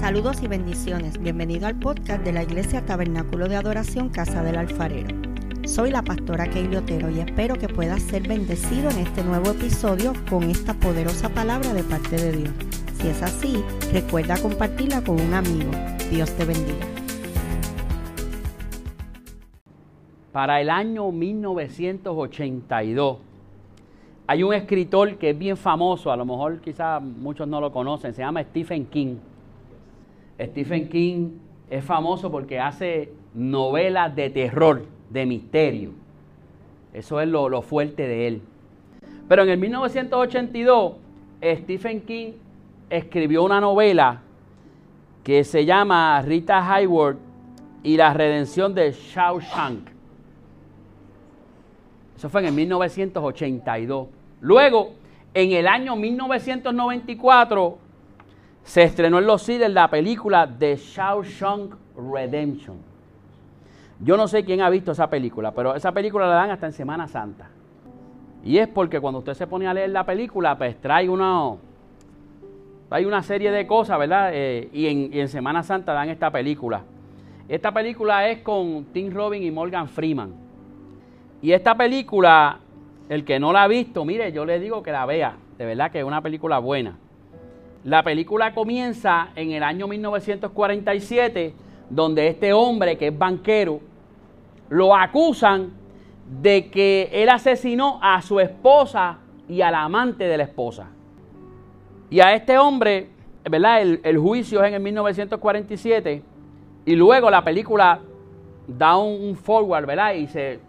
Saludos y bendiciones. Bienvenido al podcast de la Iglesia Tabernáculo de Adoración Casa del Alfarero. Soy la pastora Keili Otero y espero que puedas ser bendecido en este nuevo episodio con esta poderosa palabra de parte de Dios. Si es así, recuerda compartirla con un amigo. Dios te bendiga. Para el año 1982, hay un escritor que es bien famoso, a lo mejor quizás muchos no lo conocen, se llama Stephen King. Stephen King es famoso porque hace novelas de terror, de misterio. Eso es lo, fuerte de él. Pero en el 1982, Stephen King escribió una novela que se llama Rita Hayworth y la redención de Shawshank. Eso fue en el 1982. Luego, en el año 1994, se estrenó en los cines la película The Shawshank Redemption. Yo no sé quién ha visto esa película, pero esa película la dan hasta en Semana Santa. Y es porque cuando usted se pone a leer la película, pues trae una, hay una serie de cosas, ¿verdad? Eh, y, en, y, en, Semana Santa dan esta película. Esta película es con Tim Robin y Morgan Freeman. Y esta película, el que no la ha visto, mire, yo le digo que la vea. De verdad que es una película buena. La película comienza en el año 1947, donde este hombre, que es banquero, lo acusan de que él asesinó a su esposa y al amante de la esposa. Y a este hombre, ¿verdad? El, juicio es en el 1947 y luego la película da un, forward, ¿verdad? Y se,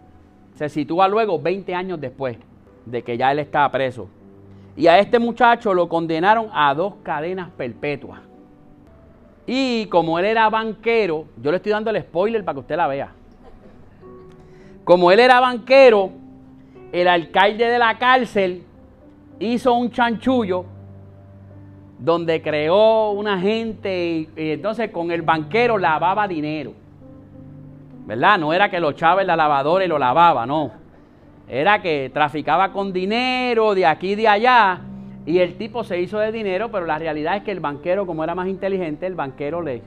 se sitúa luego 20 años después de que ya él estaba preso. Y a este muchacho lo condenaron a dos cadenas perpetuas. Y como él era banquero, yo le estoy dando el spoiler para que usted la vea. Como él era banquero, el alcalde de la cárcel hizo un chanchullo donde creó una gente y, entonces con el banquero lavaba dinero. ¿Verdad? No era que lo echaba en la lavadora y lo lavaba, no era que traficaba con dinero de aquí y de allá y el tipo se hizo de dinero, pero la realidad es que el banquero, como era más inteligente, el banquero le...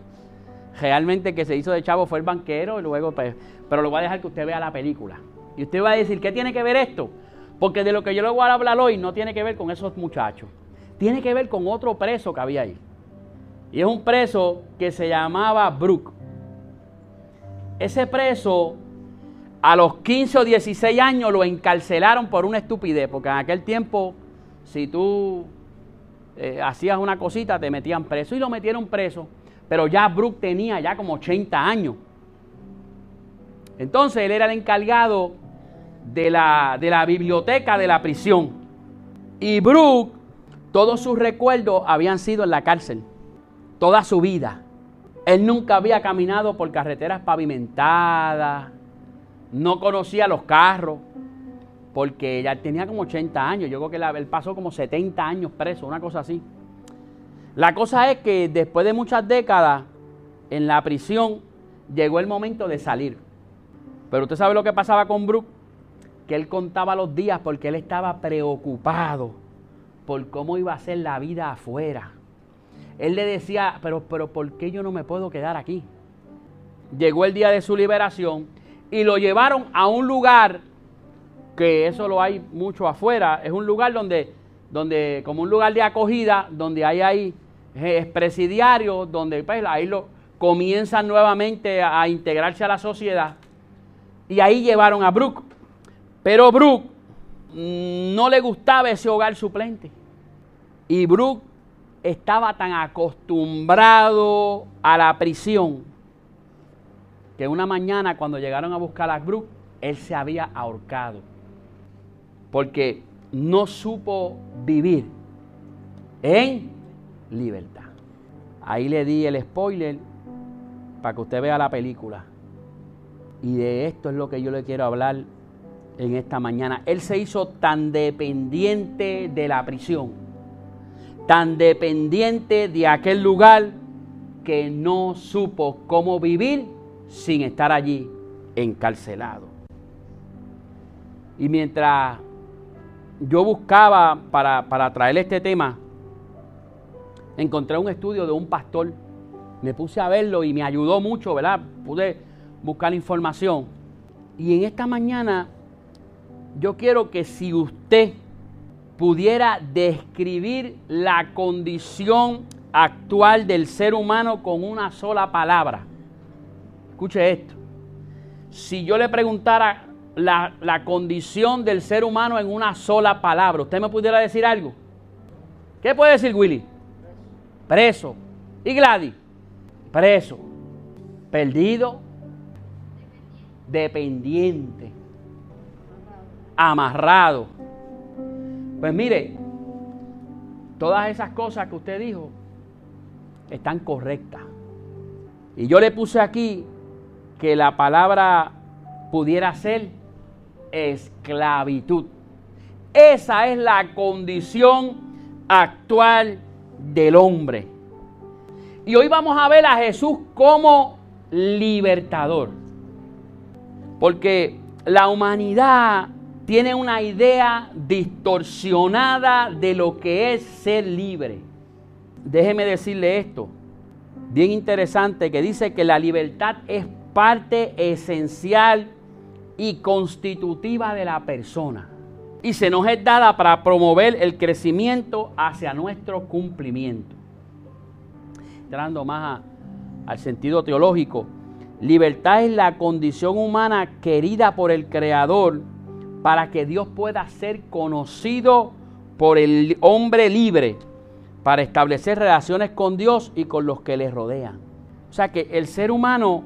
Realmente que se hizo de chavo fue el banquero y luego, pues, pero lo voy a dejar que usted vea la película. Y usted va a decir, ¿qué tiene que ver esto? Porque de lo que yo le voy a hablar hoy no tiene que ver con esos muchachos. Tiene que ver con otro preso que había ahí. Y es un preso que se llamaba Brooke. Ese preso a los 15 o 16 años lo encarcelaron por una estupidez, porque en aquel tiempo, si tú eh, hacías una cosita, te metían preso y lo metieron preso. Pero ya Brooke tenía ya como 80 años. Entonces él era el encargado de la, de la biblioteca de la prisión. Y Brooke, todos sus recuerdos habían sido en la cárcel, toda su vida. Él nunca había caminado por carreteras pavimentadas, no conocía los carros, porque ya tenía como 80 años. Yo creo que él pasó como 70 años preso, una cosa así. La cosa es que después de muchas décadas en la prisión llegó el momento de salir. Pero usted sabe lo que pasaba con Brooke, que él contaba los días porque él estaba preocupado por cómo iba a ser la vida afuera. Él le decía, pero, pero ¿por qué yo no me puedo quedar aquí? Llegó el día de su liberación y lo llevaron a un lugar que eso lo hay mucho afuera, es un lugar donde, donde como un lugar de acogida, donde hay ahí presidiarios, donde pues, ahí lo comienzan nuevamente a, integrarse a la sociedad. Y ahí llevaron a Brooke. Pero Brooke mm, no le gustaba ese hogar suplente. Y Brooke estaba tan acostumbrado a la prisión que una mañana cuando llegaron a buscar a Brooke, él se había ahorcado. Porque no supo vivir en libertad. Ahí le di el spoiler para que usted vea la película. Y de esto es lo que yo le quiero hablar en esta mañana. Él se hizo tan dependiente de la prisión, tan dependiente de aquel lugar que no supo cómo vivir sin estar allí encarcelado. Y mientras yo buscaba para, para traer este tema, encontré un estudio de un pastor Me puse a verlo y me ayudó mucho, ¿verdad? Pude buscar información. Y en esta mañana yo quiero que si usted pudiera describir la condición actual del ser humano con una sola palabra. Escuche esto. Si yo le preguntara la, la, condición del ser humano en una sola palabra, ¿usted me pudiera decir algo? ¿Qué puede decir Willy? Preso. ¿Y Gladys? Preso. Perdido. Dependiente. Amarrado. Pues mire, todas esas cosas que usted dijo están correctas. Y yo le puse aquí que la palabra pudiera ser esclavitud. Esa es la condición actual del hombre. Y hoy vamos a ver a Jesús como libertador. Porque la humanidad tiene una idea distorsionada de lo que es ser libre. Déjeme decirle esto, bien interesante, que dice que la libertad es parte esencial y constitutiva de la persona. Y se nos es dada para promover el crecimiento hacia nuestro cumplimiento. Entrando más al sentido teológico, libertad es la condición humana querida por el Creador para que Dios pueda ser conocido por el hombre libre, para establecer relaciones con Dios y con los que le rodean. O sea que el ser humano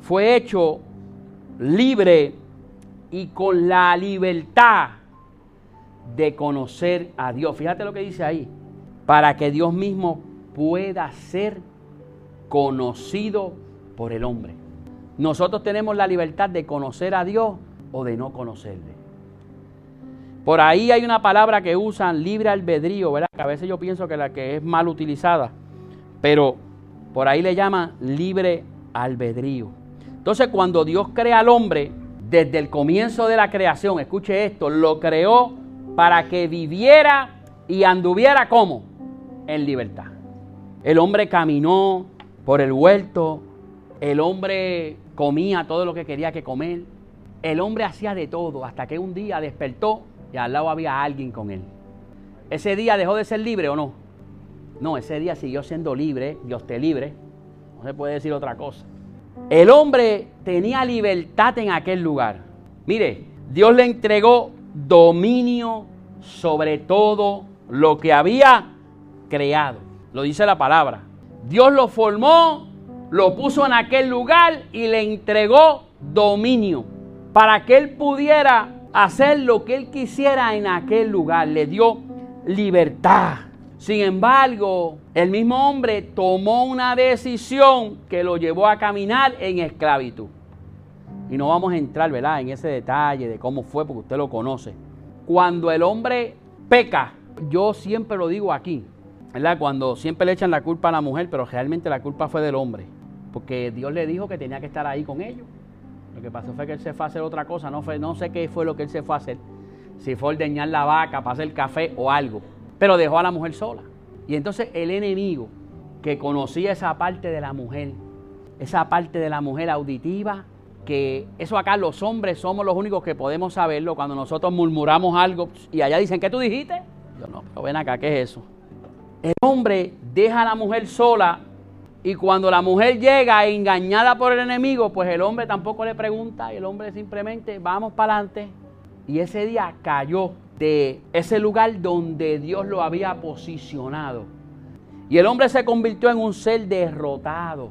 fue hecho libre y con la libertad de conocer a Dios. Fíjate lo que dice ahí. Para que Dios mismo pueda ser conocido por el hombre. Nosotros tenemos la libertad de conocer a Dios o de no conocerle. Por ahí hay una palabra que usan libre albedrío, ¿verdad? Que a veces yo pienso que la que es mal utilizada, pero por ahí le llaman libre albedrío. Entonces, cuando Dios crea al hombre, desde el comienzo de la creación, escuche esto, lo creó para que viviera y anduviera como en libertad. El hombre caminó por el huerto, el hombre comía todo lo que quería que comer, el hombre hacía de todo hasta que un día despertó y al lado había alguien con él. ¿Ese día dejó de ser libre o no? No, ese día siguió siendo libre, Dios te libre. No se puede decir otra cosa. El hombre tenía libertad en aquel lugar. Mire, Dios le entregó dominio sobre todo lo que había creado. Lo dice la palabra. Dios lo formó, lo puso en aquel lugar y le entregó dominio para que él pudiera hacer lo que él quisiera en aquel lugar. Le dio libertad. Sin embargo, el mismo hombre tomó una decisión que lo llevó a caminar en esclavitud. Y no vamos a entrar, ¿verdad?, en ese detalle de cómo fue, porque usted lo conoce. Cuando el hombre peca, yo siempre lo digo aquí, ¿verdad? Cuando siempre le echan la culpa a la mujer, pero realmente la culpa fue del hombre. Porque Dios le dijo que tenía que estar ahí con ellos. Lo que pasó fue que él se fue a hacer otra cosa, no, fue, no sé qué fue lo que él se fue a hacer. Si fue ordeñar la vaca, para hacer café o algo. Pero dejó a la mujer sola. Y entonces el enemigo que conocía esa parte de la mujer, esa parte de la mujer auditiva, que eso acá los hombres somos los únicos que podemos saberlo cuando nosotros murmuramos algo y allá dicen, ¿qué tú dijiste? Yo no, pero ven acá, ¿qué es eso? El hombre deja a la mujer sola y cuando la mujer llega engañada por el enemigo, pues el hombre tampoco le pregunta y el hombre simplemente vamos para adelante. Y ese día cayó de ese lugar donde Dios lo había posicionado. Y el hombre se convirtió en un ser derrotado.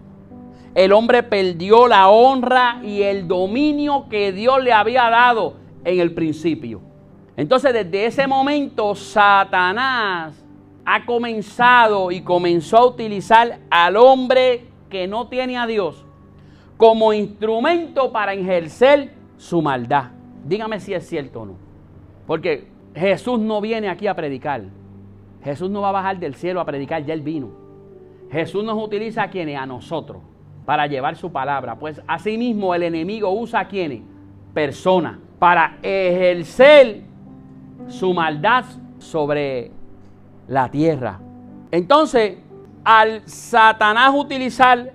El hombre perdió la honra y el dominio que Dios le había dado en el principio. Entonces desde ese momento Satanás ha comenzado y comenzó a utilizar al hombre que no tiene a Dios como instrumento para ejercer su maldad. Dígame si es cierto o no. Porque Jesús no viene aquí a predicar. Jesús no va a bajar del cielo a predicar, ya él vino. Jesús nos utiliza a quienes, a nosotros, para llevar su palabra. Pues asimismo el enemigo usa a quienes, personas, para ejercer su maldad sobre la tierra. Entonces, al Satanás utilizar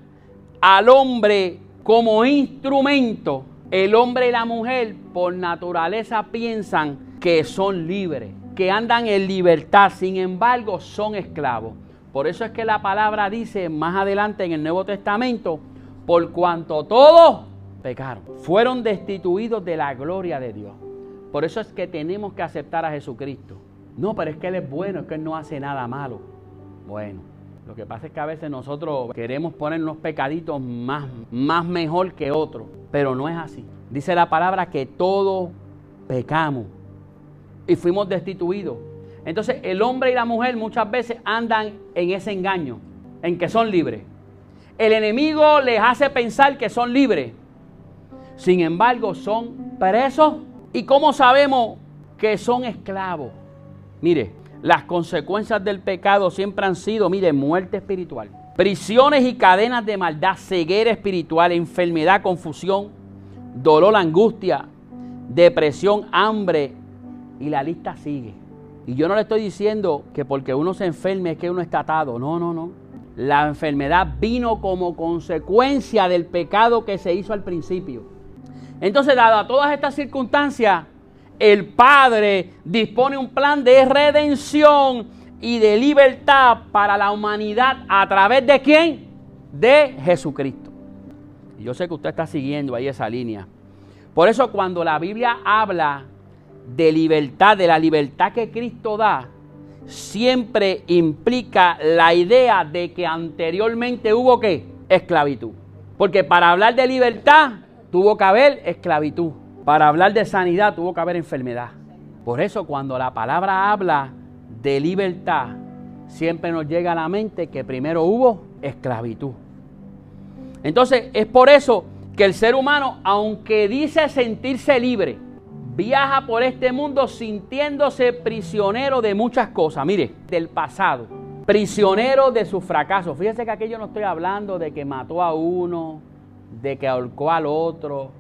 al hombre como instrumento, el hombre y la mujer por naturaleza piensan que son libres, que andan en libertad, sin embargo son esclavos. Por eso es que la palabra dice más adelante en el Nuevo Testamento, por cuanto todos pecaron, fueron destituidos de la gloria de Dios. Por eso es que tenemos que aceptar a Jesucristo. No, pero es que Él es bueno, es que Él no hace nada malo. Bueno, lo que pasa es que a veces nosotros queremos poner unos pecaditos más, más mejor que otros, pero no es así. Dice la palabra que todos pecamos y fuimos destituidos. Entonces el hombre y la mujer muchas veces andan en ese engaño, en que son libres. El enemigo les hace pensar que son libres. Sin embargo, son presos. ¿Y cómo sabemos que son esclavos? Mire, las consecuencias del pecado siempre han sido, mire, muerte espiritual. Prisiones y cadenas de maldad, ceguera espiritual, enfermedad, confusión, dolor, angustia, depresión, hambre. Y la lista sigue. Y yo no le estoy diciendo que porque uno se enferme es que uno está atado. No, no, no. La enfermedad vino como consecuencia del pecado que se hizo al principio. Entonces, dada todas estas circunstancias, el Padre dispone un plan de redención y de libertad para la humanidad a través de quién? De Jesucristo. Yo sé que usted está siguiendo ahí esa línea. Por eso cuando la Biblia habla de libertad, de la libertad que Cristo da, siempre implica la idea de que anteriormente hubo qué? Esclavitud. Porque para hablar de libertad tuvo que haber esclavitud. Para hablar de sanidad tuvo que haber enfermedad. Por eso cuando la palabra habla de libertad, siempre nos llega a la mente que primero hubo esclavitud. Entonces es por eso que el ser humano, aunque dice sentirse libre, viaja por este mundo sintiéndose prisionero de muchas cosas. Mire, del pasado, prisionero de su fracaso. Fíjese que aquí yo no estoy hablando de que mató a uno, de que ahorcó al otro,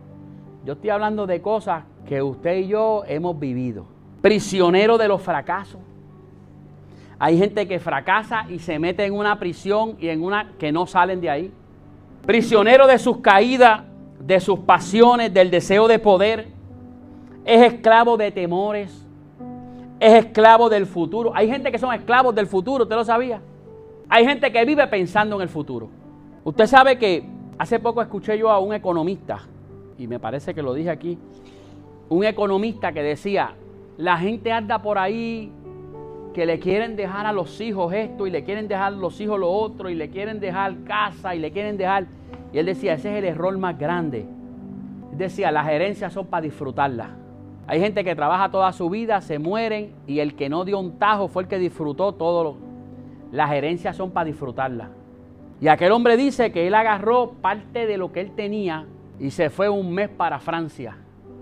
yo estoy hablando de cosas que usted y yo hemos vivido. Prisionero de los fracasos. Hay gente que fracasa y se mete en una prisión y en una que no salen de ahí. Prisionero de sus caídas, de sus pasiones, del deseo de poder. Es esclavo de temores. Es esclavo del futuro. Hay gente que son esclavos del futuro, ¿usted lo sabía? Hay gente que vive pensando en el futuro. Usted sabe que hace poco escuché yo a un economista y me parece que lo dije aquí, un economista que decía, la gente anda por ahí que le quieren dejar a los hijos esto y le quieren dejar a los hijos lo otro y le quieren dejar casa y le quieren dejar... Y él decía, ese es el error más grande. Él decía, las herencias son para disfrutarlas. Hay gente que trabaja toda su vida, se mueren y el que no dio un tajo fue el que disfrutó todo. Las herencias son para disfrutarlas. Y aquel hombre dice que él agarró parte de lo que él tenía y se fue un mes para Francia.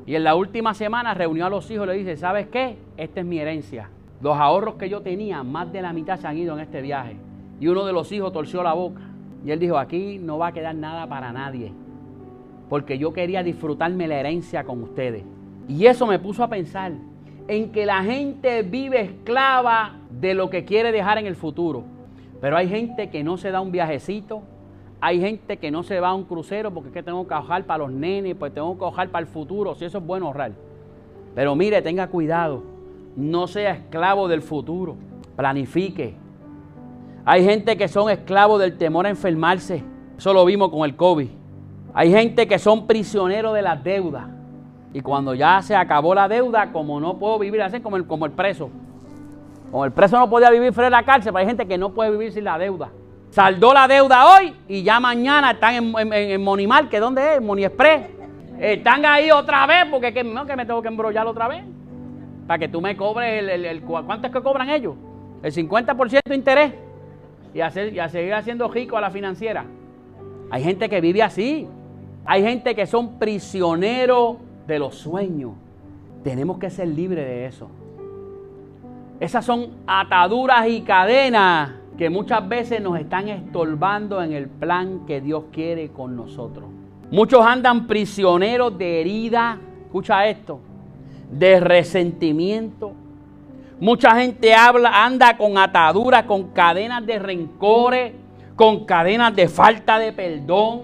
Y en la última semana reunió a los hijos y le dice, ¿sabes qué? Esta es mi herencia. Los ahorros que yo tenía, más de la mitad se han ido en este viaje. Y uno de los hijos torció la boca. Y él dijo, aquí no va a quedar nada para nadie. Porque yo quería disfrutarme la herencia con ustedes. Y eso me puso a pensar en que la gente vive esclava de lo que quiere dejar en el futuro. Pero hay gente que no se da un viajecito, hay gente que no se va a un crucero porque es que tengo que ahorrar para los nenes, pues tengo que ahorrar para el futuro, si eso es bueno ahorrar. Pero mire, tenga cuidado, no sea esclavo del futuro, planifique. Hay gente que son esclavos del temor a enfermarse, eso lo vimos con el COVID. Hay gente que son prisioneros de las deudas. Y cuando ya se acabó la deuda, como no puedo vivir así, como el, como el preso. Como el preso no podía vivir fuera de la cárcel, pero hay gente que no puede vivir sin la deuda. Saldó la deuda hoy y ya mañana están en, en, Monimar, que dónde es, Moni Express. Están ahí otra vez porque que, no, que me tengo que embrollar otra vez. Para que tú me cobres el, ¿cuánto es que cobran ellos? El 50% de interés. Y, hacer, y a seguir haciendo rico a la financiera. Hay gente que vive así. Hay gente que son prisioneros de los sueños. Tenemos que ser libres de eso. Esas son ataduras y cadenas que muchas veces nos están estorbando en el plan que Dios quiere con nosotros. Muchos andan prisioneros de herida, escucha esto, de resentimiento, Mucha gente habla, anda con ataduras, con cadenas de rencores, con cadenas de falta de perdón,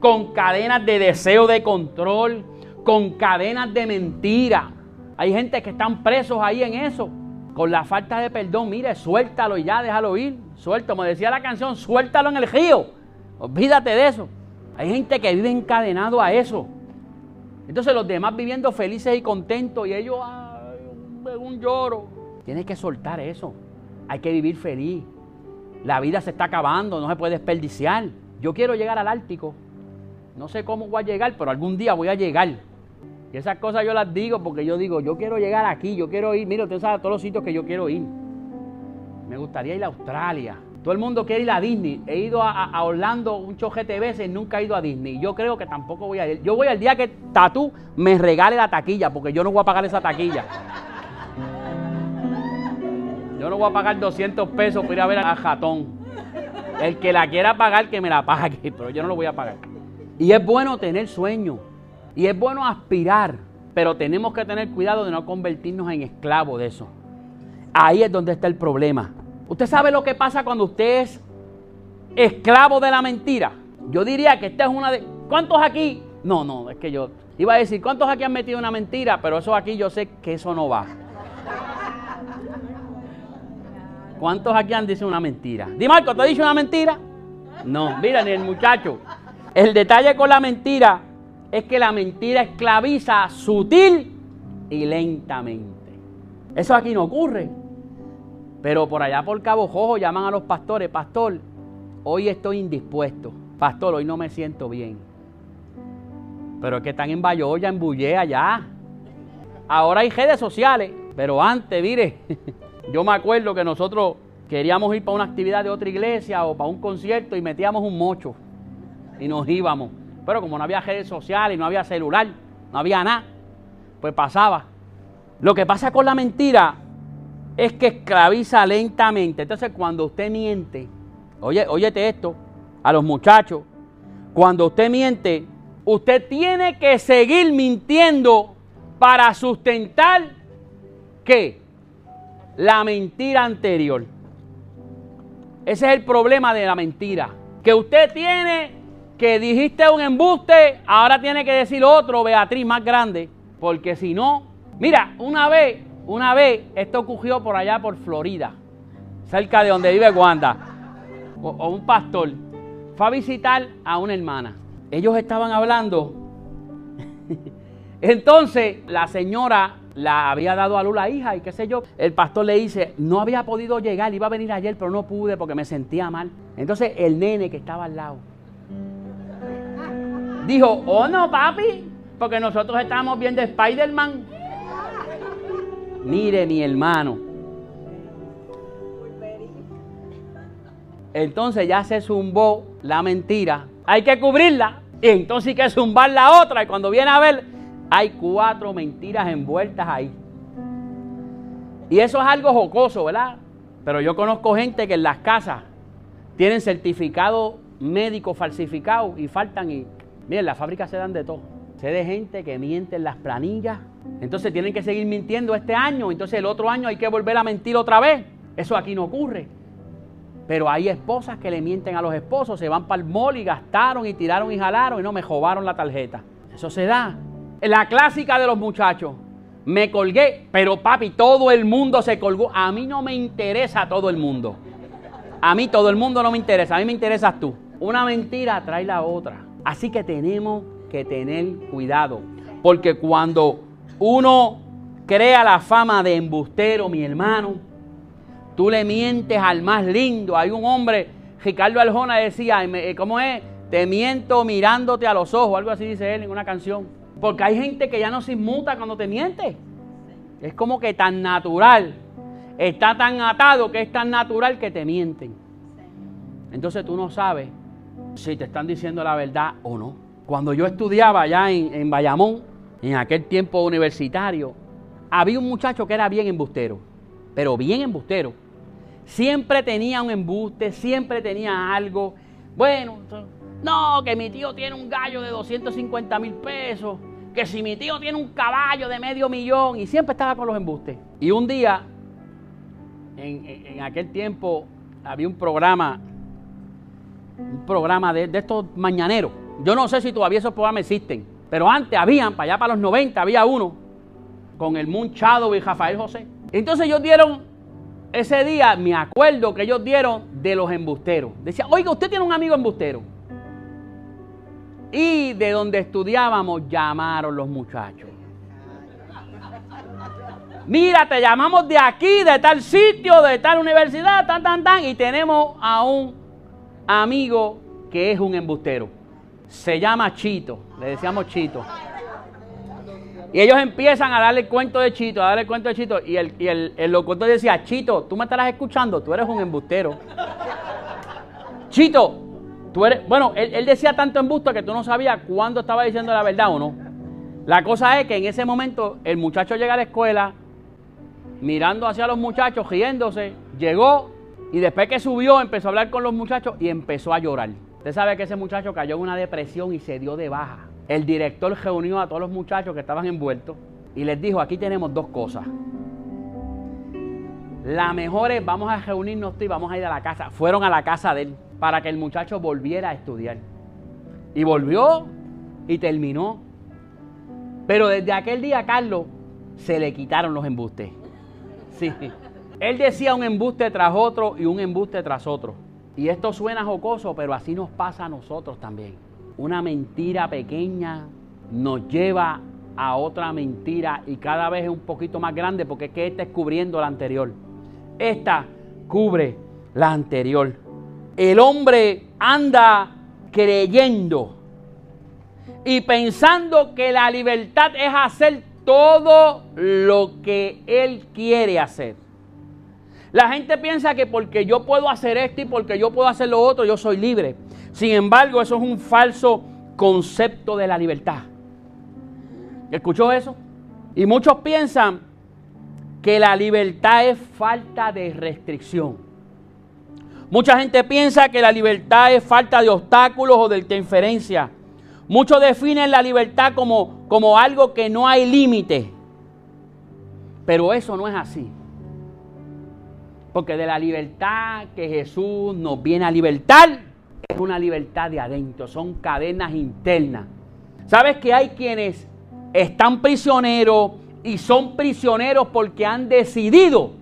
con cadenas de deseo de control, con cadenas de mentira. Hay gente que están presos ahí en eso, con la falta de perdón. Mire, suéltalo y ya, déjalo ir. Suelto, como decía la canción, suéltalo en el río. Olvídate de eso. Hay gente que vive encadenado a eso. Entonces los demás viviendo felices y contentos y ellos, ay, un lloro. Tienes que soltar eso. Hay que vivir feliz. La vida se está acabando, no se puede desperdiciar. Yo quiero llegar al Ártico. No sé cómo voy a llegar, pero algún día voy a llegar. Y esas cosas yo las digo porque yo digo, yo quiero llegar aquí, yo quiero ir. Mira, usted sabe todos los sitios que yo quiero ir. Me gustaría ir a Australia. Todo el mundo quiere ir a Disney. He ido a, Orlando un chojete de veces, nunca he ido a Disney. Yo creo que tampoco voy a ir. Yo voy al día que Tatú me regale la taquilla, porque yo no voy a pagar esa taquilla. Yo no voy a pagar 200 pesos por ir a ver a Jatón. El que la quiera pagar, que me la pague, pero yo no lo voy a pagar. Y es bueno tener sueños. Y es bueno aspirar. Pero tenemos que tener cuidado de no convertirnos en esclavos de eso. Ahí es donde está el problema. ¿Usted sabe lo que pasa cuando usted es esclavo de la mentira? Yo diría que esta es una de... ¿Cuántos aquí? No, no, es que yo iba a decir, ¿cuántos aquí han metido una mentira? Pero eso aquí yo sé que eso no va. ¿Cuántos aquí han dicho una mentira? Di Marco, ¿te has dicho una mentira? No, mira, ni el muchacho. El detalle con la mentira es que la mentira esclaviza sutil y lentamente. Eso aquí no ocurre. Pero por allá por Cabo Jojo llaman a los pastores, pastor, hoy estoy indispuesto. Pastor, hoy no me siento bien. Pero es que están en Bayoya, en Bullé, allá. Ahora hay redes sociales, pero antes, mire, yo me acuerdo que nosotros queríamos ir para una actividad de otra iglesia o para un concierto y metíamos un mocho y nos íbamos. Pero como no había redes sociales, no había celular, no había nada, pues pasaba. Lo que pasa con la mentira es que esclaviza lentamente. Entonces, cuando usted miente, oye, óyete esto, a los muchachos, cuando usted miente, usted tiene que seguir mintiendo para sustentar ¿qué? La mentira anterior. Ese es el problema de la mentira. Que usted tiene que dijiste un embuste, ahora tiene que decir otro, Beatriz, más grande, porque si no, mira, una vez, una vez, esto ocurrió por allá por Florida, cerca de donde vive Wanda, o, un pastor, fue a visitar a una hermana. Ellos estaban hablando, entonces la señora la había dado a luz la hija y qué sé yo. El pastor le dice, no había podido llegar, iba a venir ayer, pero no pude porque me sentía mal. Entonces el nene que estaba al lado dijo, oh no, papi, porque nosotros estamos viendo Spider-Man. Mire, mi hermano. Entonces ya se zumbó la mentira. Hay que cubrirla. Y entonces hay que zumbar la otra. Y cuando viene a ver, hay cuatro mentiras envueltas ahí. Y eso es algo jocoso, ¿verdad? Pero yo conozco gente que en las casas tienen certificado médico falsificado y faltan y Miren, las fábricas se dan de todo. Sé de gente que miente en las planillas. Entonces tienen que seguir mintiendo este año. Entonces el otro año hay que volver a mentir otra vez. Eso aquí no ocurre. Pero hay esposas que le mienten a los esposos. Se van para el mall y gastaron y tiraron y jalaron y no me jobaron la tarjeta. Eso se da. La clásica de los muchachos. Me colgué, pero papi, todo el mundo se colgó. A mí no me interesa todo el mundo. A mí todo el mundo no me interesa. A mí me interesas tú. Una mentira trae la otra. Así que tenemos que tener cuidado, porque cuando uno crea la fama de embustero, mi hermano, tú le mientes al más lindo. Hay un hombre, Ricardo Aljona decía, eh, ¿cómo es? Te miento mirándote a los ojos, algo así dice él en una canción. Porque hay gente que ya no se inmuta cuando te miente. Es como que tan natural, está tan atado que es tan natural que te mienten. Entonces tú no sabes si te están diciendo la verdad o no. Cuando yo estudiaba allá en, en Bayamón, en aquel tiempo universitario, había un muchacho que era bien embustero, pero bien embustero. Siempre tenía un embuste, siempre tenía algo. Bueno, no, que mi tío tiene un gallo de 250 mil pesos, que si mi tío tiene un caballo de medio millón, y siempre estaba con los embustes. Y un día en, aquel tiempo había un programa, un programa de, de estos mañaneros. Yo no sé si todavía esos programas existen, pero antes habían, para allá para los 90, había uno con el Munchado y Rafael José. Entonces ellos dieron, ese día me acuerdo que ellos dieron de los embusteros. Decía, oiga, usted tiene un amigo embustero. Y de donde estudiábamos llamaron los muchachos. Mira, te llamamos de aquí, de tal sitio, de tal universidad, tan, tan, tan, y tenemos a un amigo que es un embustero. Se llama Chito, le decíamos Chito. Y ellos empiezan a darle cuento de Chito, a darle cuento de Chito. Y el, y el, el locutor decía, Chito, tú me estarás escuchando, tú eres un embustero. Chito, tú eres... Bueno, él, él decía tanto embusto que tú no sabías cuándo estaba diciendo la verdad o no. La cosa es que en ese momento el muchacho llega a la escuela, mirando hacia los muchachos, riéndose, llegó y después que subió empezó a hablar con los muchachos y empezó a llorar. Usted sabe que ese muchacho cayó en una depresión y se dio de baja. El director reunió a todos los muchachos que estaban envueltos y les dijo, aquí tenemos dos cosas. La mejor es, vamos a reunirnos y vamos a ir a la casa. Fueron a la casa de él para que el muchacho volviera a estudiar. Y volvió y terminó. Pero desde aquel día, Carlos, se le quitaron los embustes. Sí. Él decía un embuste tras otro y un embuste tras otro. Y esto suena jocoso, pero así nos pasa a nosotros también. Una mentira pequeña nos lleva a otra mentira y cada vez es un poquito más grande porque es que esta es cubriendo la anterior. Esta cubre la anterior. El hombre anda creyendo y pensando que la libertad es hacer todo lo que Él quiere hacer. La gente piensa que porque yo puedo hacer esto y porque yo puedo hacer lo otro, yo soy libre. Sin embargo, eso es un falso concepto de la libertad. ¿Escuchó eso? Y muchos piensan que la libertad es falta de restricción. Mucha gente piensa que la libertad es falta de obstáculos o de interferencia. Muchos definen la libertad como, como algo que no hay límite. Pero eso no es así. Porque de la libertad que Jesús nos viene a libertar, es una libertad de adentro, son cadenas internas. ¿Sabes que hay quienes están prisioneros y son prisioneros porque han decidido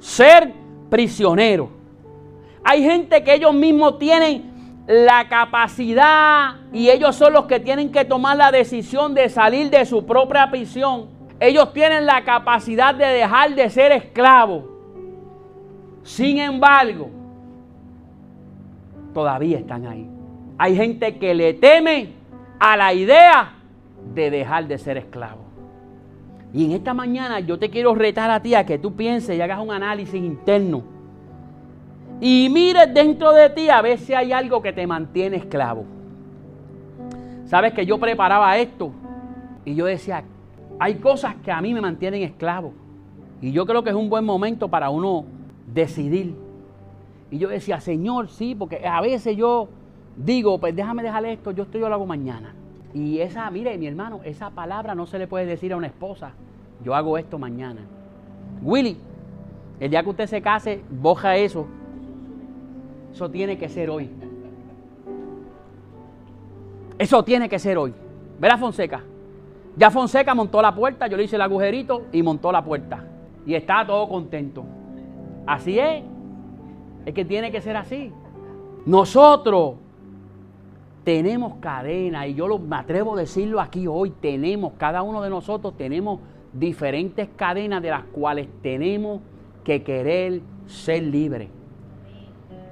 ser prisioneros? Hay gente que ellos mismos tienen la capacidad y ellos son los que tienen que tomar la decisión de salir de su propia prisión. Ellos tienen la capacidad de dejar de ser esclavos. Sin embargo, todavía están ahí. Hay gente que le teme a la idea de dejar de ser esclavo. Y en esta mañana yo te quiero retar a ti a que tú pienses y hagas un análisis interno y mires dentro de ti a ver si hay algo que te mantiene esclavo. Sabes que yo preparaba esto y yo decía, hay cosas que a mí me mantienen esclavo. Y yo creo que es un buen momento para uno decidir. Y yo decía, Señor, sí, porque a veces yo digo, pues déjame dejar esto, yo estoy yo lo hago mañana. Y esa, mire, mi hermano, esa palabra no se le puede decir a una esposa, yo hago esto mañana. Willy, el día que usted se case, boja eso eso tiene que ser hoy. Eso tiene que ser hoy. Verá Fonseca. Ya Fonseca montó la puerta, yo le hice el agujerito y montó la puerta. Y está todo contento. Así es. Es que tiene que ser así. Nosotros tenemos cadena, y yo lo, me atrevo a decirlo aquí hoy, tenemos, cada uno de nosotros tenemos diferentes cadenas de las cuales tenemos que querer ser libres.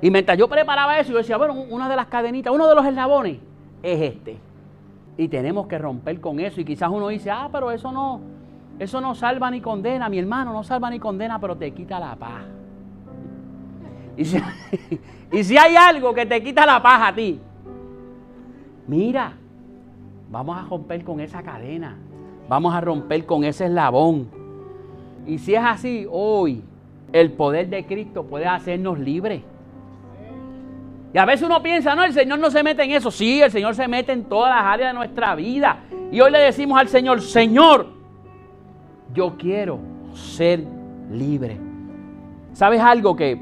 Y mientras yo preparaba eso, yo decía, bueno, una de las cadenitas, uno de los eslabones es este. Y tenemos que romper con eso. Y quizás uno dice, ah, pero eso no, eso no salva ni condena, mi hermano, no salva ni condena, pero te quita la paz. Y si, y si hay algo que te quita la paz a ti, mira, vamos a romper con esa cadena, vamos a romper con ese eslabón. Y si es así, hoy el poder de Cristo puede hacernos libres. Y a veces uno piensa, no, el Señor no se mete en eso. Sí, el Señor se mete en todas las áreas de nuestra vida. Y hoy le decimos al Señor, Señor, yo quiero ser libre. ¿Sabes algo que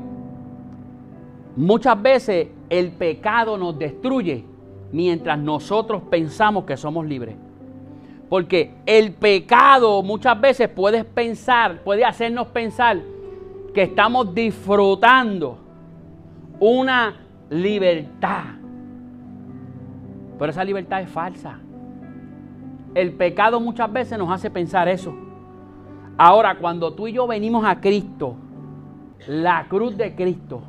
muchas veces el pecado nos destruye mientras nosotros pensamos que somos libres? Porque el pecado muchas veces puede pensar, puede hacernos pensar que estamos disfrutando una libertad. Pero esa libertad es falsa. El pecado muchas veces nos hace pensar eso. Ahora, cuando tú y yo venimos a Cristo, la cruz de Cristo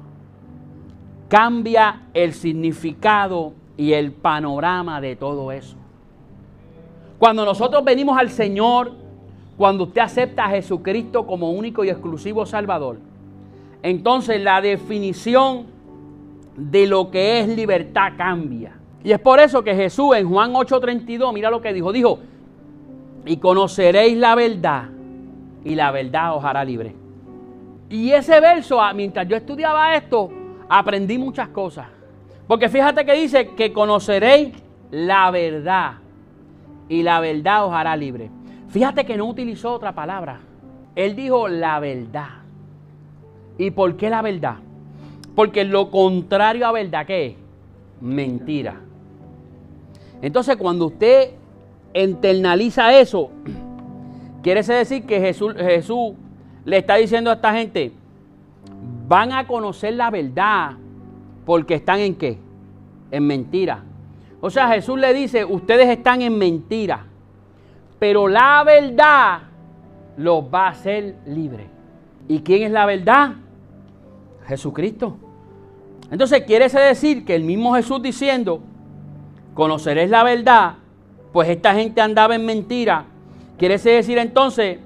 cambia el significado y el panorama de todo eso. Cuando nosotros venimos al Señor, cuando usted acepta a Jesucristo como único y exclusivo Salvador, entonces la definición de lo que es libertad cambia. Y es por eso que Jesús en Juan 8:32, mira lo que dijo, dijo, y conoceréis la verdad y la verdad os hará libre. Y ese verso, ah, mientras yo estudiaba esto, aprendí muchas cosas. Porque fíjate que dice que conoceréis la verdad y la verdad os hará libre. Fíjate que no utilizó otra palabra. Él dijo la verdad. ¿Y por qué la verdad? Porque lo contrario a verdad, ¿qué es? Mentira. Entonces, cuando usted internaliza eso, quiere decir que Jesús, Jesús le está diciendo a esta gente, van a conocer la verdad porque están en qué? En mentira. O sea, Jesús le dice, ustedes están en mentira, pero la verdad los va a hacer libres. ¿Y quién es la verdad? Jesucristo. Entonces quiere decir que el mismo Jesús diciendo, conoceréis la verdad, pues esta gente andaba en mentira. Quiere decir entonces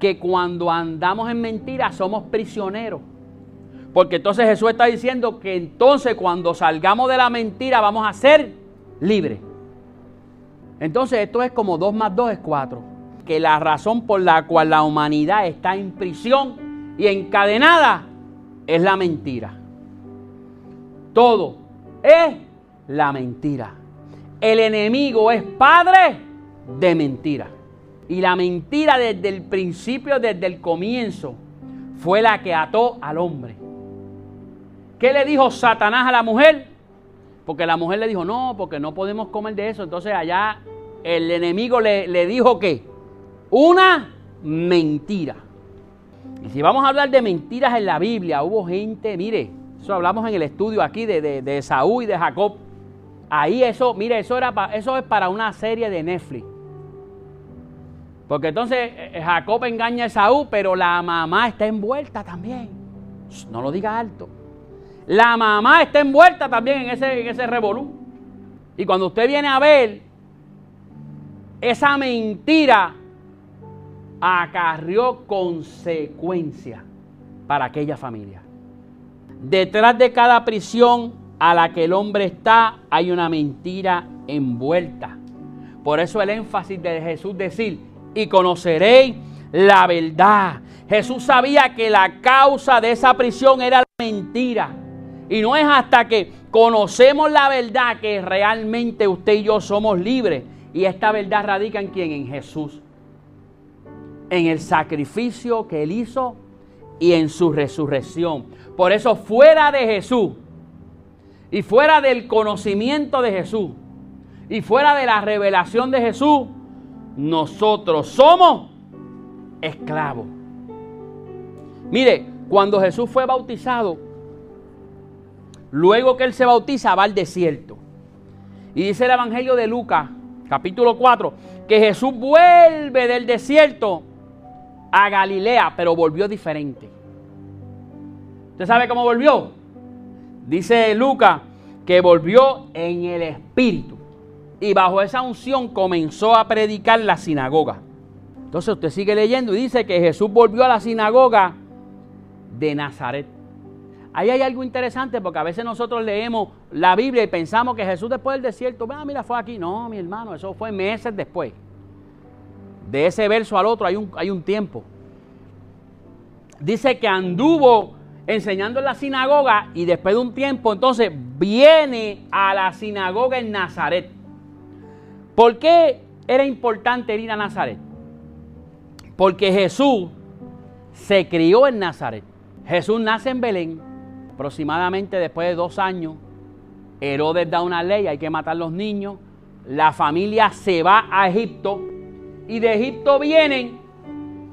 que cuando andamos en mentira somos prisioneros. Porque entonces Jesús está diciendo que entonces cuando salgamos de la mentira vamos a ser libres. Entonces esto es como 2 más 2 es 4. Que la razón por la cual la humanidad está en prisión y encadenada es la mentira. Todo es la mentira. El enemigo es padre de mentira. Y la mentira desde el principio, desde el comienzo, fue la que ató al hombre. ¿Qué le dijo Satanás a la mujer? Porque la mujer le dijo, no, porque no podemos comer de eso. Entonces allá el enemigo le, le dijo que una mentira. Y si vamos a hablar de mentiras en la Biblia, hubo gente, mire, eso hablamos en el estudio aquí de, de, Saúl y de Jacob. Ahí eso, mire, eso, era, eso es para una serie de Netflix. Porque entonces eh, eh, Jacob engaña a Saúl, pero la mamá está envuelta también. No lo diga alto. La mamá está envuelta también en ese, en ese revolú. Y cuando usted viene a ver esa mentira acarrió consecuencias para aquella familia. Detrás de cada prisión a la que el hombre está hay una mentira envuelta. Por eso el énfasis de Jesús decir, y conoceréis la verdad. Jesús sabía que la causa de esa prisión era la mentira. Y no es hasta que conocemos la verdad que realmente usted y yo somos libres. Y esta verdad radica en quién? En Jesús en el sacrificio que Él hizo y en su resurrección. Por eso fuera de Jesús y fuera del conocimiento de Jesús y fuera de la revelación de Jesús, nosotros somos esclavos. Mire, cuando Jesús fue bautizado, luego que Él se bautiza va al desierto. Y dice el Evangelio de Lucas, capítulo 4, que Jesús vuelve del desierto a Galilea, pero volvió diferente. ¿Usted sabe cómo volvió? Dice Lucas que volvió en el Espíritu. Y bajo esa unción comenzó a predicar la sinagoga. Entonces usted sigue leyendo y dice que Jesús volvió a la sinagoga de Nazaret. Ahí hay algo interesante porque a veces nosotros leemos la Biblia y pensamos que Jesús después del desierto, ah, mira, fue aquí. No, mi hermano, eso fue meses después de ese verso al otro hay un, hay un tiempo. Dice que anduvo enseñando en la sinagoga y después de un tiempo entonces viene a la sinagoga en Nazaret. ¿Por qué era importante ir a Nazaret? Porque Jesús se crió en Nazaret. Jesús nace en Belén, aproximadamente después de dos años. Herodes da una ley, hay que matar los niños. La familia se va a Egipto y de Egipto vienen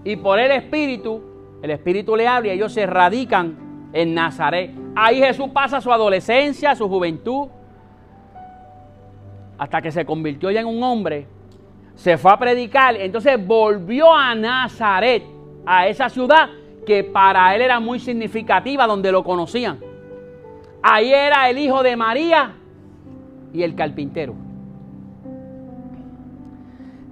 y por el Espíritu, el Espíritu le habla y ellos se radican en Nazaret. Ahí Jesús pasa su adolescencia, su juventud, hasta que se convirtió ya en un hombre, se fue a predicar, entonces volvió a Nazaret, a esa ciudad que para él era muy significativa, donde lo conocían. Ahí era el hijo de María y el carpintero.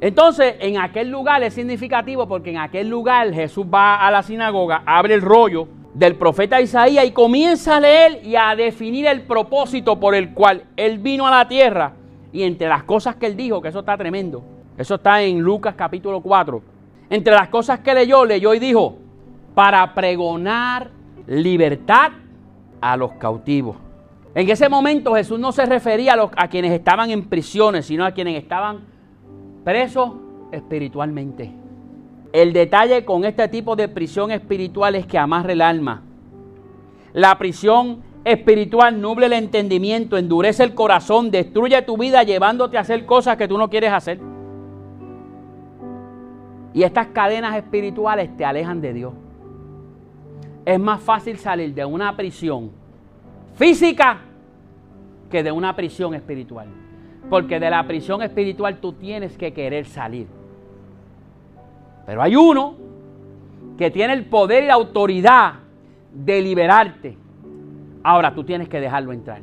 Entonces, en aquel lugar es significativo porque en aquel lugar Jesús va a la sinagoga, abre el rollo del profeta Isaías y comienza a leer y a definir el propósito por el cual él vino a la tierra. Y entre las cosas que él dijo, que eso está tremendo, eso está en Lucas capítulo 4. Entre las cosas que leyó, leyó y dijo, para pregonar libertad a los cautivos. En ese momento Jesús no se refería a, los, a quienes estaban en prisiones, sino a quienes estaban presos espiritualmente. El detalle con este tipo de prisión espiritual es que amarre el alma. La prisión espiritual nuble el entendimiento, endurece el corazón, destruye tu vida llevándote a hacer cosas que tú no quieres hacer. Y estas cadenas espirituales te alejan de Dios. Es más fácil salir de una prisión física que de una prisión espiritual. Porque de la prisión espiritual tú tienes que querer salir. Pero hay uno que tiene el poder y la autoridad de liberarte. Ahora tú tienes que dejarlo entrar.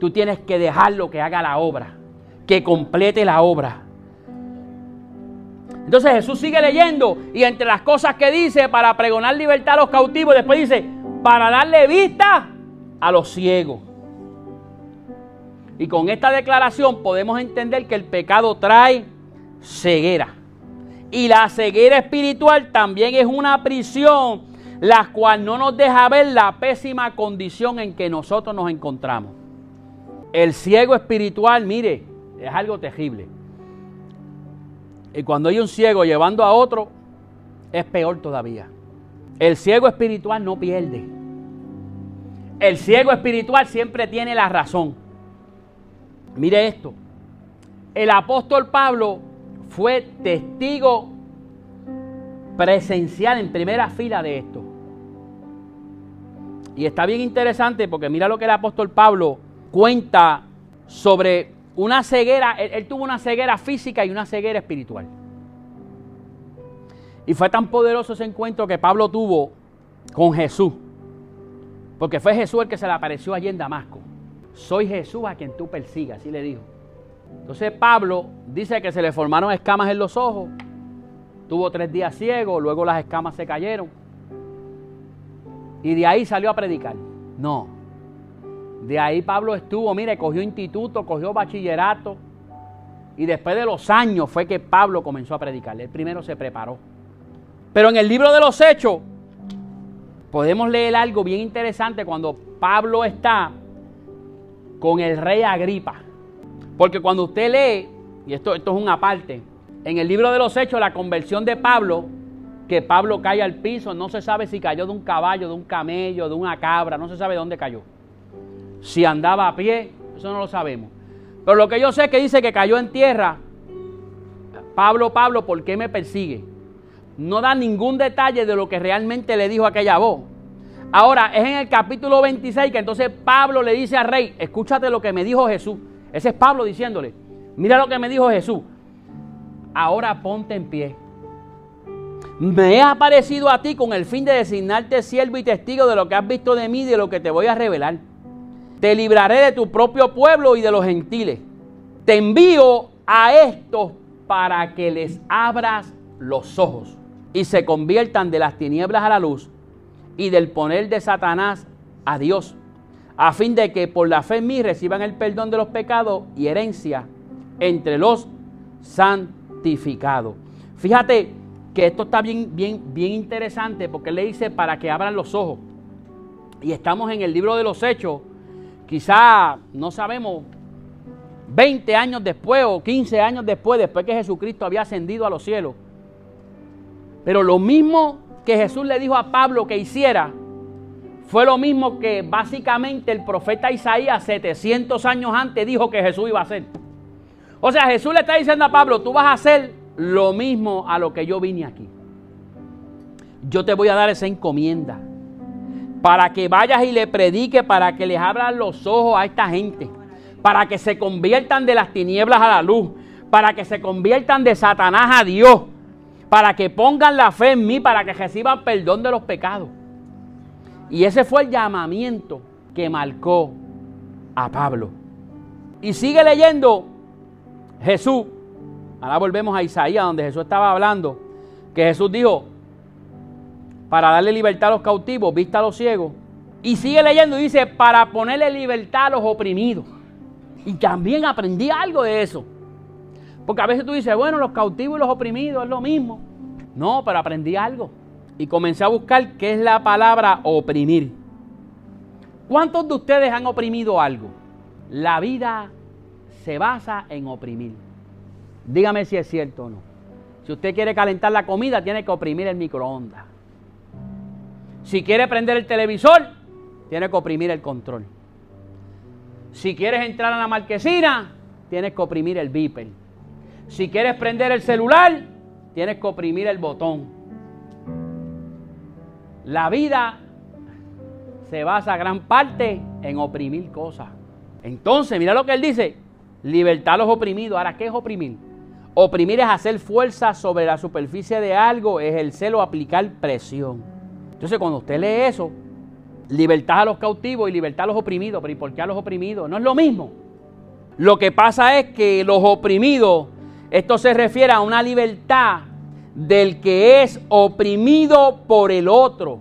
Tú tienes que dejarlo que haga la obra, que complete la obra. Entonces Jesús sigue leyendo y entre las cosas que dice para pregonar libertad a los cautivos, después dice, para darle vista a los ciegos. Y con esta declaración podemos entender que el pecado trae ceguera. Y la ceguera espiritual también es una prisión, la cual no nos deja ver la pésima condición en que nosotros nos encontramos. El ciego espiritual, mire, es algo terrible. Y cuando hay un ciego llevando a otro, es peor todavía. El ciego espiritual no pierde. El ciego espiritual siempre tiene la razón. Mire esto. El apóstol Pablo fue testigo presencial en primera fila de esto. Y está bien interesante porque mira lo que el apóstol Pablo cuenta sobre una ceguera, él, tuvo una ceguera física y una ceguera espiritual. Y fue tan poderoso ese encuentro que Pablo tuvo con Jesús. Porque fue Jesús el que se le apareció allí en Damasco. Soy Jesús a quien tú persigas, así le dijo. Entonces Pablo dice que se le formaron escamas en los ojos. Tuvo tres días ciego, luego las escamas se cayeron. Y de ahí salió a predicar. No, de ahí Pablo estuvo, mire, cogió instituto, cogió bachillerato. Y después de los años fue que Pablo comenzó a predicar. Él primero se preparó. Pero en el libro de los Hechos podemos leer algo bien interesante cuando Pablo está con el rey Agripa. Porque cuando usted lee, y esto, esto es una parte, en el libro de los Hechos, la conversión de Pablo, que Pablo cae al piso, no se sabe si cayó de un caballo, de un camello, de una cabra, no se sabe de dónde cayó. Si andaba a pie, eso no lo sabemos. Pero lo que yo sé es que dice que cayó en tierra. Pablo, Pablo, ¿por qué me persigue? No da ningún detalle de lo que realmente le dijo aquella voz. Ahora, es en el capítulo 26 que entonces Pablo le dice al rey, escúchate lo que me dijo Jesús. Ese es Pablo diciéndole, mira lo que me dijo Jesús. Ahora ponte en pie. Me he aparecido a ti con el fin de designarte siervo y testigo de lo que has visto de mí y de lo que te voy a revelar. Te libraré de tu propio pueblo y de los gentiles. Te envío a estos para que les abras los ojos y se conviertan de las tinieblas a la luz y del poner de Satanás a Dios, a fin de que por la fe en mí reciban el perdón de los pecados y herencia entre los santificados. Fíjate que esto está bien, bien, bien interesante porque le dice para que abran los ojos. Y estamos en el libro de los Hechos, quizá, no sabemos, 20 años después o 15 años después, después que Jesucristo había ascendido a los cielos. Pero lo mismo que Jesús le dijo a Pablo que hiciera, fue lo mismo que básicamente el profeta Isaías 700 años antes dijo que Jesús iba a hacer. O sea, Jesús le está diciendo a Pablo, tú vas a hacer lo mismo a lo que yo vine aquí. Yo te voy a dar esa encomienda para que vayas y le predique, para que les abran los ojos a esta gente, para que se conviertan de las tinieblas a la luz, para que se conviertan de Satanás a Dios, para que pongan la fe en mí, para que reciban perdón de los pecados. Y ese fue el llamamiento que marcó a Pablo. Y sigue leyendo Jesús. Ahora volvemos a Isaías, donde Jesús estaba hablando, que Jesús dijo, para darle libertad a los cautivos, vista a los ciegos. Y sigue leyendo y dice, para ponerle libertad a los oprimidos. Y también aprendí algo de eso. Porque a veces tú dices, bueno, los cautivos y los oprimidos es lo mismo. No, pero aprendí algo. Y comencé a buscar qué es la palabra oprimir. ¿Cuántos de ustedes han oprimido algo? La vida se basa en oprimir. Dígame si es cierto o no. Si usted quiere calentar la comida, tiene que oprimir el microondas. Si quiere prender el televisor, tiene que oprimir el control. Si quieres entrar a la marquesina, tienes que oprimir el beeper. Si quieres prender el celular, tienes que oprimir el botón. La vida se basa gran parte en oprimir cosas. Entonces, mira lo que él dice, libertad a los oprimidos. Ahora, ¿qué es oprimir? Oprimir es hacer fuerza sobre la superficie de algo, ejercer o aplicar presión. Entonces, cuando usted lee eso, libertad a los cautivos y libertad a los oprimidos, pero ¿y por qué a los oprimidos? No es lo mismo. Lo que pasa es que los oprimidos, esto se refiere a una libertad del que es oprimido por el otro,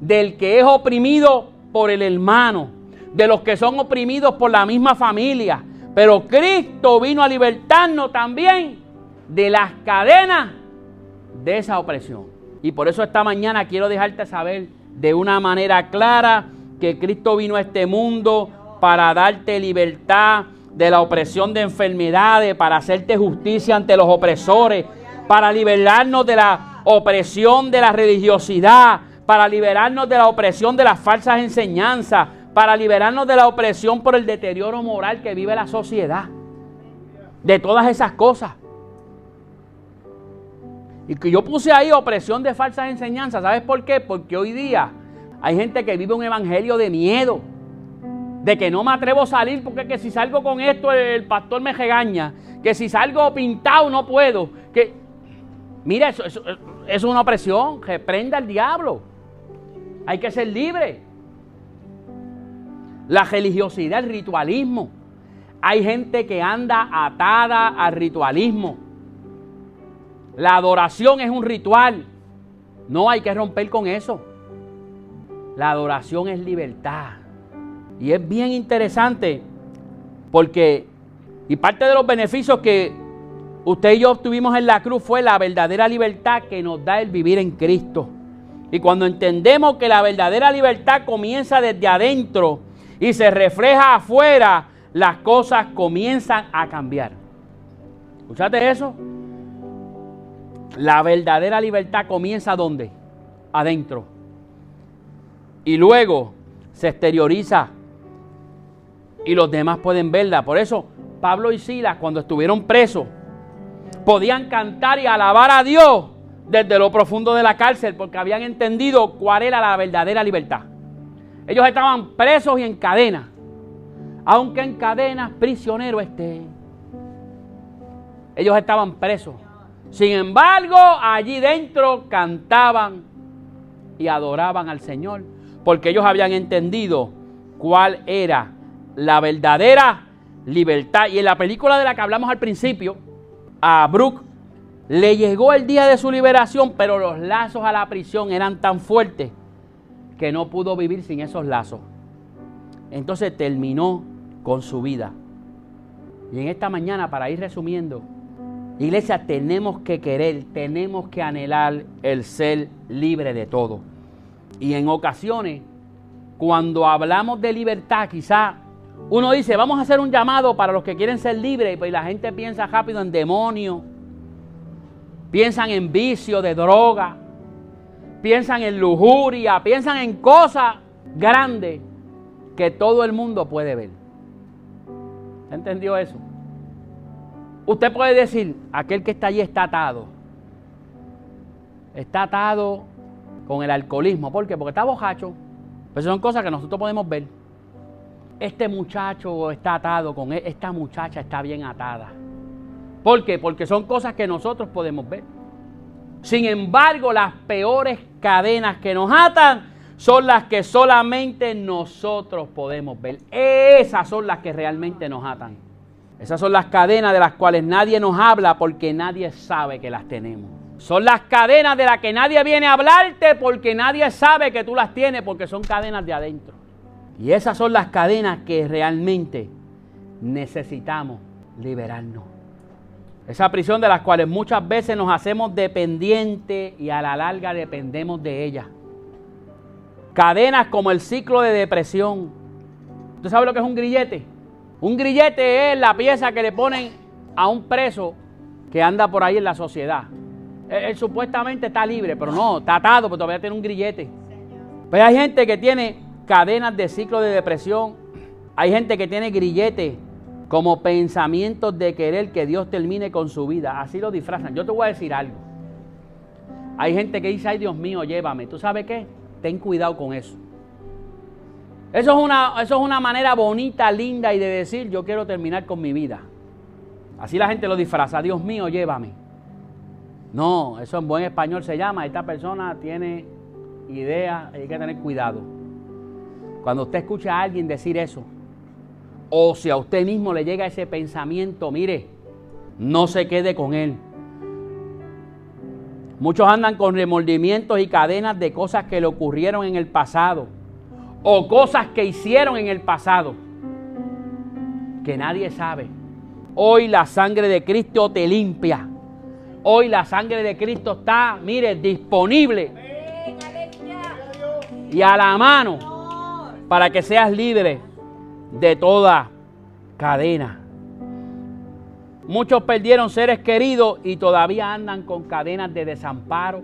del que es oprimido por el hermano, de los que son oprimidos por la misma familia. Pero Cristo vino a libertarnos también de las cadenas de esa opresión. Y por eso esta mañana quiero dejarte saber de una manera clara que Cristo vino a este mundo para darte libertad de la opresión de enfermedades, para hacerte justicia ante los opresores, para liberarnos de la opresión de la religiosidad, para liberarnos de la opresión de las falsas enseñanzas, para liberarnos de la opresión por el deterioro moral que vive la sociedad. De todas esas cosas. Y que yo puse ahí opresión de falsas enseñanzas. ¿Sabes por qué? Porque hoy día hay gente que vive un evangelio de miedo. De que no me atrevo a salir porque que si salgo con esto el pastor me regaña. Que si salgo pintado no puedo. Que mira, eso, es una opresión. Reprenda al diablo. Hay que ser libre. La religiosidad, el ritualismo. Hay gente que anda atada al ritualismo. La adoración es un ritual. No hay que romper con eso. La adoración es libertad. Y es bien interesante porque, y parte de los beneficios que usted y yo obtuvimos en la cruz fue la verdadera libertad que nos da el vivir en Cristo. Y cuando entendemos que la verdadera libertad comienza desde adentro y se refleja afuera, las cosas comienzan a cambiar. ¿Escuchaste eso? La verdadera libertad comienza ¿dónde? Adentro. Y luego se exterioriza y los demás pueden verla. Por eso Pablo y Silas cuando estuvieron presos podían cantar y alabar a Dios desde lo profundo de la cárcel porque habían entendido cuál era la verdadera libertad. Ellos estaban presos y en cadenas. Aunque en cadenas prisionero esté. Ellos estaban presos. Sin embargo, allí dentro cantaban y adoraban al Señor, porque ellos habían entendido cuál era la verdadera libertad. Y en la película de la que hablamos al principio, a Brooke le llegó el día de su liberación, pero los lazos a la prisión eran tan fuertes que no pudo vivir sin esos lazos. Entonces terminó con su vida. Y en esta mañana, para ir resumiendo, Iglesia, tenemos que querer, tenemos que anhelar el ser libre de todo. Y en ocasiones, cuando hablamos de libertad, quizá uno dice, vamos a hacer un llamado para los que quieren ser libres, y pues la gente piensa rápido en demonios, piensan en vicio de droga, piensan en lujuria, piensan en cosas grande que todo el mundo puede ver. ¿Entendió eso? Usted puede decir, aquel que está allí está atado. Está atado con el alcoholismo. ¿Por qué? Porque está bojacho. Pues son cosas que nosotros podemos ver. Este muchacho está atado con él, esta muchacha está bien atada. ¿Por qué? Porque son cosas que nosotros podemos ver. Sin embargo, las peores cadenas que nos atan son las que solamente nosotros podemos ver. Esas son las que realmente nos atan. Esas son las cadenas de las cuales nadie nos habla porque nadie sabe que las tenemos. Son las cadenas de las que nadie viene a hablarte porque nadie sabe que tú las tienes porque son cadenas de adentro. Y esas son las cadenas que realmente necesitamos liberarnos. Esa prisión de las cuales muchas veces nos hacemos dependientes y a la larga dependemos de ella. Cadenas como el ciclo de depresión. ¿Usted sabe lo que es un grillete? Un grillete es la pieza que le ponen a un preso que anda por ahí en la sociedad. Él, supuestamente está libre, pero no, está atado, pero todavía tiene un grillete. Pues hay gente que tiene cadenas de ciclo de depresión. Hay gente que tiene grilletes como pensamientos de querer que Dios termine con su vida. Así lo disfrazan. Yo te voy a decir algo. Hay gente que dice, ay Dios mío, llévame. ¿Tú sabes qué? Ten cuidado con eso. Eso es, una, eso es una manera bonita, linda y de decir, yo quiero terminar con mi vida. Así la gente lo disfraza, Dios mío, llévame. No, eso en buen español se llama, esta persona tiene idea, hay que tener cuidado. Cuando usted escucha a alguien decir eso, o si a usted mismo le llega ese pensamiento, mire, no se quede con él. Muchos andan con remordimientos y cadenas de cosas que le ocurrieron en el pasado o cosas que hicieron en el pasado que nadie sabe. Hoy la sangre de Cristo te limpia. Hoy la sangre de Cristo está, mire, disponible y a la mano para que seas libre de toda cadena. Muchos perdieron seres queridos y todavía andan con cadenas de desamparo,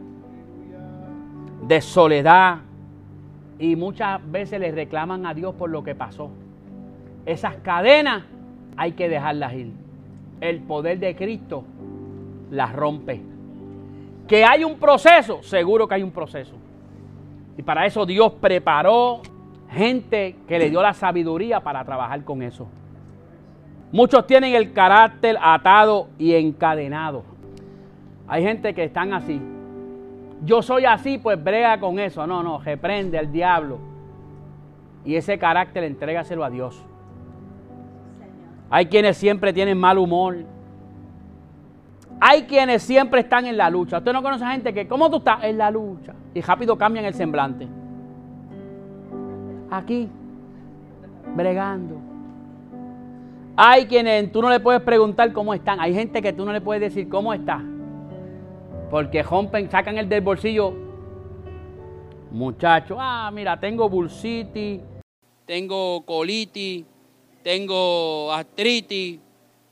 de soledad, y muchas veces le reclaman a Dios por lo que pasó. Esas cadenas hay que dejarlas ir. El poder de Cristo las rompe. Que hay un proceso, seguro que hay un proceso. Y para eso Dios preparó gente que le dio la sabiduría para trabajar con eso. Muchos tienen el carácter atado y encadenado. Hay gente que están así. Yo soy así, pues brega con eso. No, no, reprende al diablo. Y ese carácter entrégaselo a Dios. Hay quienes siempre tienen mal humor. Hay quienes siempre están en la lucha. Usted no conoce a gente que, ¿cómo tú estás? En la lucha. Y rápido cambian el semblante aquí, bregando. Hay quienes tú no le puedes preguntar cómo están. Hay gente que tú no le puedes decir cómo está. Porque rompen, sacan el del bolsillo. Muchacho, ah, mira, tengo bursitis, tengo colitis, tengo artritis,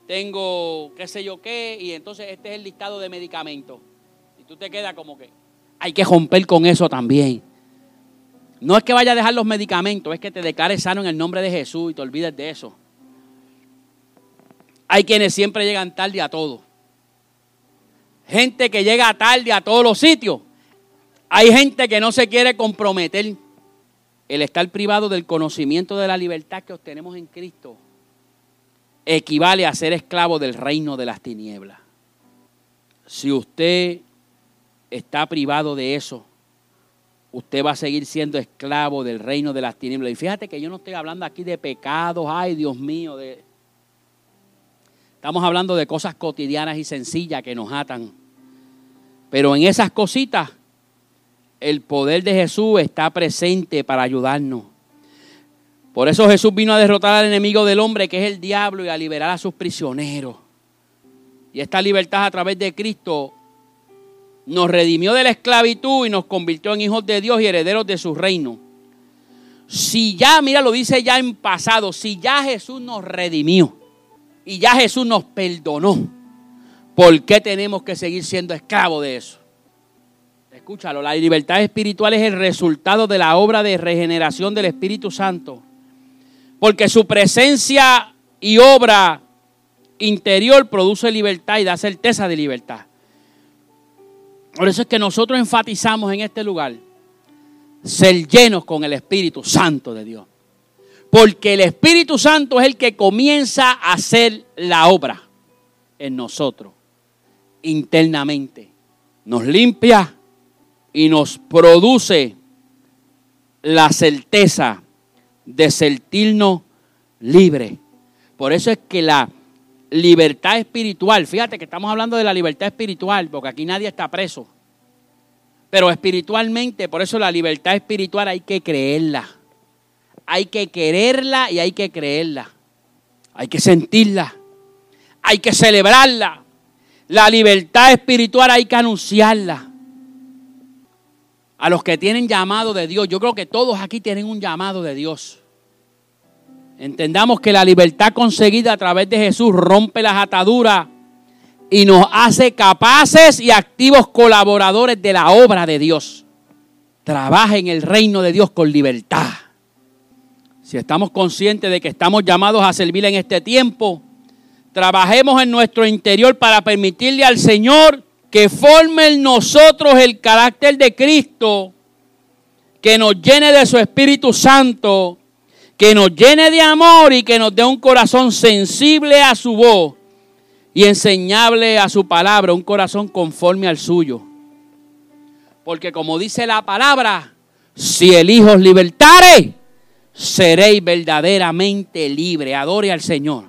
tengo qué sé yo qué, y entonces este es el listado de medicamentos. Y tú te quedas como que hay que romper con eso también. No es que vaya a dejar los medicamentos, es que te declares sano en el nombre de Jesús y te olvides de eso. Hay quienes siempre llegan tarde a todo. Gente que llega tarde a todos los sitios. Hay gente que no se quiere comprometer. El estar privado del conocimiento de la libertad que obtenemos en Cristo equivale a ser esclavo del reino de las tinieblas. Si usted está privado de eso, usted va a seguir siendo esclavo del reino de las tinieblas. Y fíjate que yo no estoy hablando aquí de pecados, ay Dios mío, de... estamos hablando de cosas cotidianas y sencillas que nos atan. Pero en esas cositas, el poder de Jesús está presente para ayudarnos. Por eso Jesús vino a derrotar al enemigo del hombre, que es el diablo, y a liberar a sus prisioneros. Y esta libertad a través de Cristo nos redimió de la esclavitud y nos convirtió en hijos de Dios y herederos de su reino. Si ya, mira, lo dice ya en pasado, si ya Jesús nos redimió y ya Jesús nos perdonó, ¿por qué tenemos que seguir siendo esclavos de eso? Escúchalo, la libertad espiritual es el resultado de la obra de regeneración del Espíritu Santo. Porque su presencia y obra interior produce libertad y da certeza de libertad. Por eso es que nosotros enfatizamos en este lugar ser llenos con el Espíritu Santo de Dios. Porque el Espíritu Santo es el que comienza a hacer la obra en nosotros, internamente. Nos limpia y nos produce la certeza de sentirnos libres. Por eso es que la libertad espiritual, fíjate que estamos hablando de la libertad espiritual, porque aquí nadie está preso. Pero espiritualmente, por eso la libertad espiritual hay que creerla hay que quererla y hay que creerla. Hay que sentirla. Hay que celebrarla. La libertad espiritual hay que anunciarla. A los que tienen llamado de Dios, yo creo que todos aquí tienen un llamado de Dios. Entendamos que la libertad conseguida a través de Jesús rompe las ataduras y nos hace capaces y activos colaboradores de la obra de Dios. Trabaja en el reino de Dios con libertad si estamos conscientes de que estamos llamados a servir en este tiempo, trabajemos en nuestro interior para permitirle al Señor que forme en nosotros el carácter de Cristo, que nos llene de su Espíritu Santo, que nos llene de amor y que nos dé un corazón sensible a su voz y enseñable a su palabra, un corazón conforme al suyo. Porque como dice la palabra, si el Hijo os libertare, seréis verdaderamente libre. Adore al Señor.